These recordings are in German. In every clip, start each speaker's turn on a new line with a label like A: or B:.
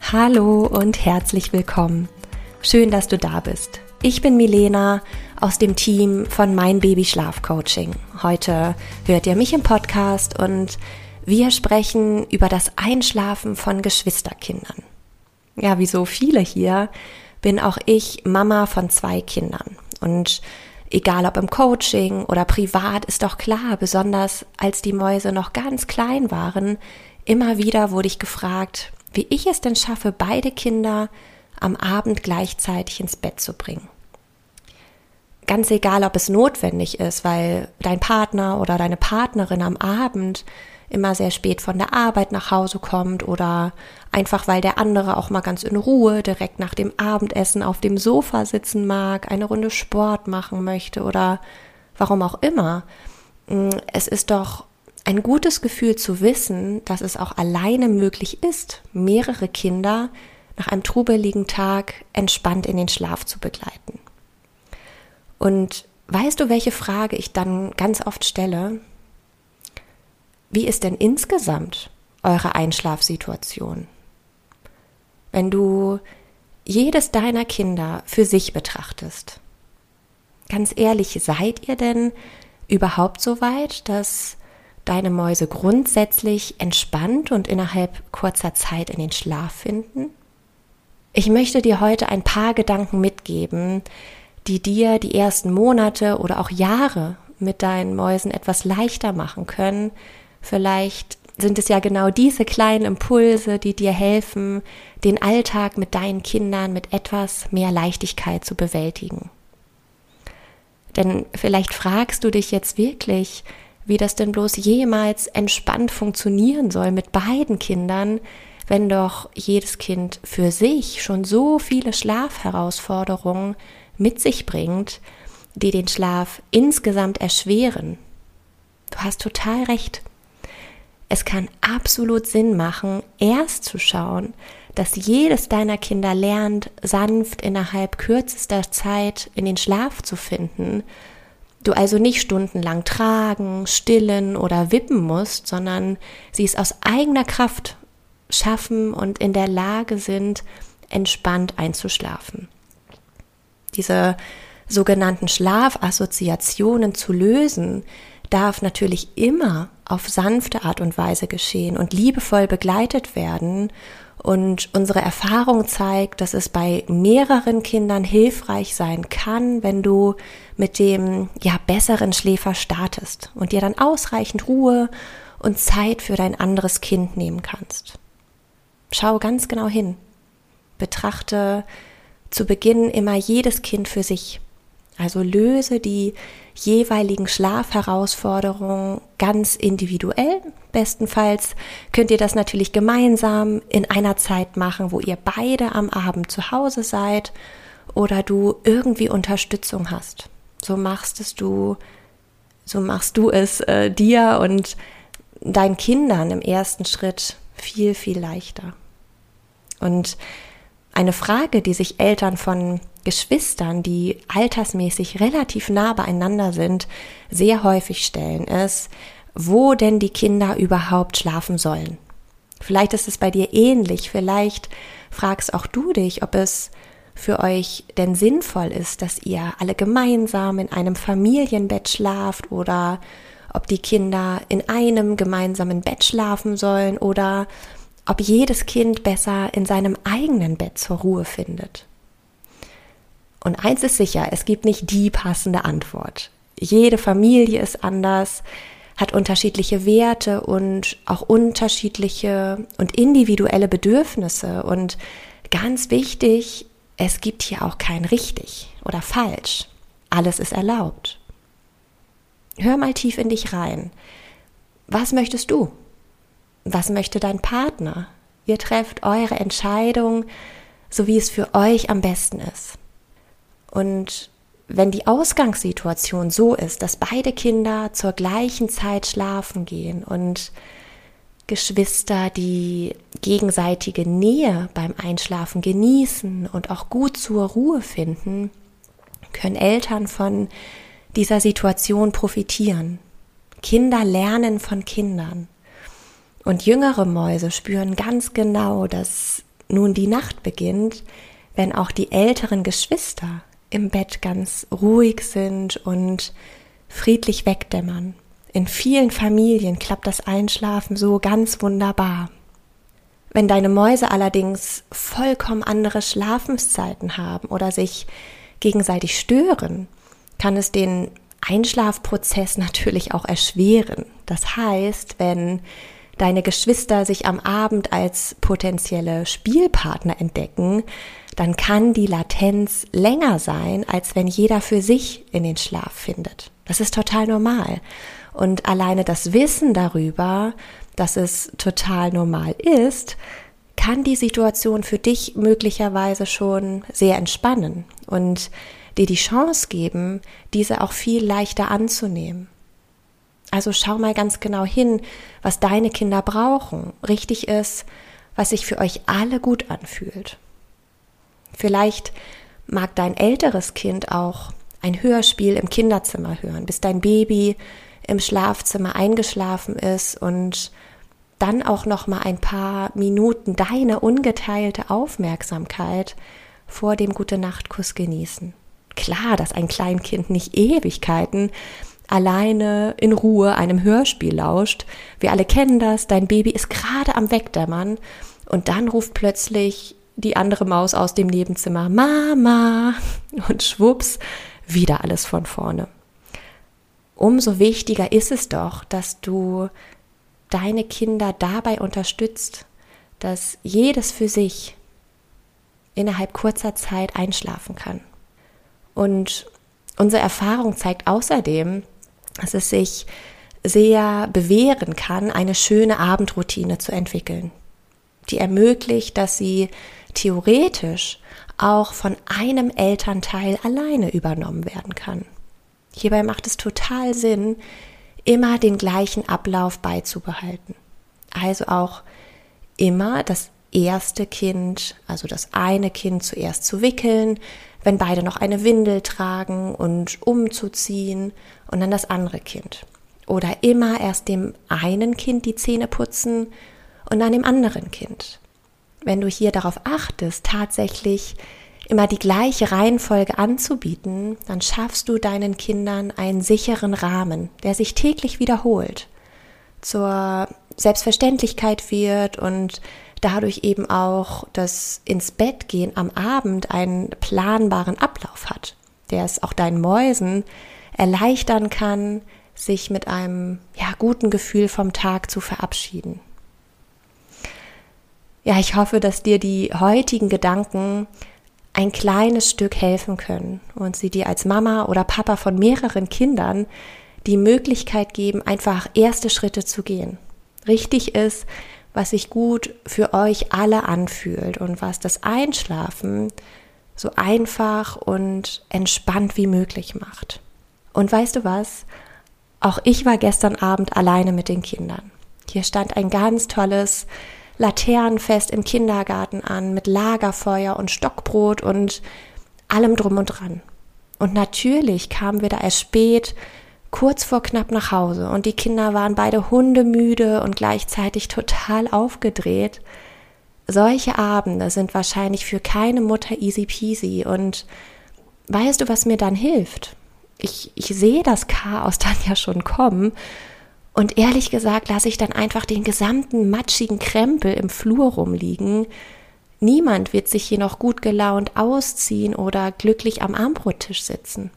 A: Hallo und herzlich willkommen. Schön, dass du da bist. Ich bin Milena aus dem Team von Mein Baby Schlaf Coaching. Heute hört ihr mich im Podcast und wir sprechen über das Einschlafen von Geschwisterkindern. Ja, wie so viele hier bin auch ich Mama von zwei Kindern und egal ob im Coaching oder privat ist doch klar, besonders als die Mäuse noch ganz klein waren, immer wieder wurde ich gefragt, wie ich es denn schaffe, beide Kinder am Abend gleichzeitig ins Bett zu bringen. Ganz egal, ob es notwendig ist, weil dein Partner oder deine Partnerin am Abend immer sehr spät von der Arbeit nach Hause kommt oder einfach weil der andere auch mal ganz in Ruhe direkt nach dem Abendessen auf dem Sofa sitzen mag, eine Runde Sport machen möchte oder warum auch immer. Es ist doch ein gutes Gefühl zu wissen, dass es auch alleine möglich ist, mehrere Kinder nach einem trubeligen Tag entspannt in den Schlaf zu begleiten. Und weißt du, welche Frage ich dann ganz oft stelle? Wie ist denn insgesamt eure Einschlafsituation? Wenn du jedes deiner Kinder für sich betrachtest, ganz ehrlich, seid ihr denn überhaupt so weit, dass deine Mäuse grundsätzlich entspannt und innerhalb kurzer Zeit in den Schlaf finden? Ich möchte dir heute ein paar Gedanken mitgeben, die dir die ersten Monate oder auch Jahre mit deinen Mäusen etwas leichter machen können. Vielleicht sind es ja genau diese kleinen Impulse, die dir helfen, den Alltag mit deinen Kindern mit etwas mehr Leichtigkeit zu bewältigen. Denn vielleicht fragst du dich jetzt wirklich, wie das denn bloß jemals entspannt funktionieren soll mit beiden Kindern, wenn doch jedes Kind für sich schon so viele Schlafherausforderungen mit sich bringt, die den Schlaf insgesamt erschweren. Du hast total recht. Es kann absolut Sinn machen, erst zu schauen, dass jedes deiner Kinder lernt, sanft innerhalb kürzester Zeit in den Schlaf zu finden Du also nicht stundenlang tragen, stillen oder wippen musst, sondern sie es aus eigener Kraft schaffen und in der Lage sind, entspannt einzuschlafen. Diese sogenannten Schlafassoziationen zu lösen, darf natürlich immer auf sanfte Art und Weise geschehen und liebevoll begleitet werden und unsere Erfahrung zeigt, dass es bei mehreren Kindern hilfreich sein kann, wenn du mit dem ja besseren Schläfer startest und dir dann ausreichend Ruhe und Zeit für dein anderes Kind nehmen kannst. Schau ganz genau hin. Betrachte zu Beginn immer jedes Kind für sich. Also löse die jeweiligen Schlafherausforderungen ganz individuell. Bestenfalls könnt ihr das natürlich gemeinsam in einer Zeit machen, wo ihr beide am Abend zu Hause seid oder du irgendwie Unterstützung hast. So machst es du, so machst du es äh, dir und deinen Kindern im ersten Schritt viel, viel leichter. Und eine Frage, die sich Eltern von Geschwistern, die altersmäßig relativ nah beieinander sind, sehr häufig stellen, ist, wo denn die Kinder überhaupt schlafen sollen. Vielleicht ist es bei dir ähnlich, vielleicht fragst auch du dich, ob es für euch denn sinnvoll ist, dass ihr alle gemeinsam in einem Familienbett schlaft oder ob die Kinder in einem gemeinsamen Bett schlafen sollen oder ob jedes Kind besser in seinem eigenen Bett zur Ruhe findet. Und eins ist sicher, es gibt nicht die passende Antwort. Jede Familie ist anders, hat unterschiedliche Werte und auch unterschiedliche und individuelle Bedürfnisse. Und ganz wichtig, es gibt hier auch kein richtig oder falsch. Alles ist erlaubt. Hör mal tief in dich rein. Was möchtest du? Was möchte dein Partner? Ihr trefft eure Entscheidung, so wie es für euch am besten ist. Und wenn die Ausgangssituation so ist, dass beide Kinder zur gleichen Zeit schlafen gehen und Geschwister die gegenseitige Nähe beim Einschlafen genießen und auch gut zur Ruhe finden, können Eltern von dieser Situation profitieren. Kinder lernen von Kindern. Und jüngere Mäuse spüren ganz genau, dass nun die Nacht beginnt, wenn auch die älteren Geschwister im Bett ganz ruhig sind und friedlich wegdämmern. In vielen Familien klappt das Einschlafen so ganz wunderbar. Wenn deine Mäuse allerdings vollkommen andere Schlafenszeiten haben oder sich gegenseitig stören, kann es den Einschlafprozess natürlich auch erschweren. Das heißt, wenn deine Geschwister sich am Abend als potenzielle Spielpartner entdecken, dann kann die Latenz länger sein, als wenn jeder für sich in den Schlaf findet. Das ist total normal. Und alleine das Wissen darüber, dass es total normal ist, kann die Situation für dich möglicherweise schon sehr entspannen und dir die Chance geben, diese auch viel leichter anzunehmen. Also schau mal ganz genau hin, was deine Kinder brauchen. Richtig ist, was sich für euch alle gut anfühlt. Vielleicht mag dein älteres Kind auch ein Hörspiel im Kinderzimmer hören, bis dein Baby im Schlafzimmer eingeschlafen ist und dann auch noch mal ein paar Minuten deine ungeteilte Aufmerksamkeit vor dem Gute Nachtkuss genießen. Klar, dass ein Kleinkind nicht Ewigkeiten alleine in Ruhe einem Hörspiel lauscht. Wir alle kennen das, dein Baby ist gerade am Wegdämmern und dann ruft plötzlich die andere Maus aus dem Nebenzimmer Mama und schwupps, wieder alles von vorne. Umso wichtiger ist es doch, dass du deine Kinder dabei unterstützt, dass jedes für sich innerhalb kurzer Zeit einschlafen kann. Und unsere Erfahrung zeigt außerdem, dass es sich sehr bewähren kann, eine schöne Abendroutine zu entwickeln, die ermöglicht, dass sie theoretisch auch von einem Elternteil alleine übernommen werden kann. Hierbei macht es total Sinn, immer den gleichen Ablauf beizubehalten. Also auch immer das erste Kind, also das eine Kind zuerst zu wickeln, wenn beide noch eine Windel tragen und umzuziehen und dann das andere Kind. Oder immer erst dem einen Kind die Zähne putzen und dann dem anderen Kind. Wenn du hier darauf achtest, tatsächlich immer die gleiche Reihenfolge anzubieten, dann schaffst du deinen Kindern einen sicheren Rahmen, der sich täglich wiederholt, zur Selbstverständlichkeit wird und dadurch eben auch das ins Bett gehen am Abend einen planbaren Ablauf hat, der es auch deinen Mäusen erleichtern kann, sich mit einem ja, guten Gefühl vom Tag zu verabschieden. Ja, ich hoffe, dass dir die heutigen Gedanken ein kleines Stück helfen können und sie dir als Mama oder Papa von mehreren Kindern die Möglichkeit geben, einfach erste Schritte zu gehen. Richtig ist, was sich gut für euch alle anfühlt und was das Einschlafen so einfach und entspannt wie möglich macht. Und weißt du was? Auch ich war gestern Abend alleine mit den Kindern. Hier stand ein ganz tolles Laternenfest im Kindergarten an mit Lagerfeuer und Stockbrot und allem drum und dran. Und natürlich kamen wir da erst spät kurz vor knapp nach Hause und die Kinder waren beide hundemüde und gleichzeitig total aufgedreht. Solche Abende sind wahrscheinlich für keine Mutter easy peasy und weißt du, was mir dann hilft? Ich, ich sehe das Chaos dann ja schon kommen und ehrlich gesagt lasse ich dann einfach den gesamten matschigen Krempel im Flur rumliegen. Niemand wird sich hier noch gut gelaunt ausziehen oder glücklich am Armbrottisch sitzen.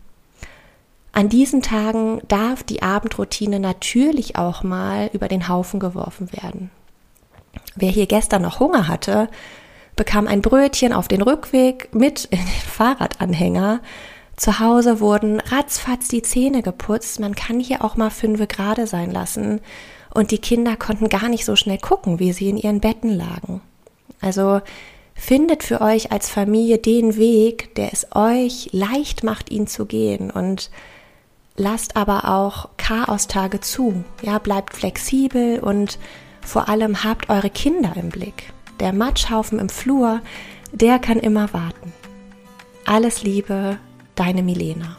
A: An diesen Tagen darf die Abendroutine natürlich auch mal über den Haufen geworfen werden. Wer hier gestern noch Hunger hatte, bekam ein Brötchen auf den Rückweg mit in den Fahrradanhänger. Zu Hause wurden ratzfatz die Zähne geputzt. Man kann hier auch mal fünfe gerade sein lassen. und die Kinder konnten gar nicht so schnell gucken, wie sie in ihren Betten lagen. Also findet für euch als Familie den Weg, der es euch leicht macht, ihn zu gehen und lasst aber auch Chaostage zu. Ja, bleibt flexibel und vor allem habt eure Kinder im Blick. Der Matschhaufen im Flur, der kann immer warten. Alles Liebe, deine Milena.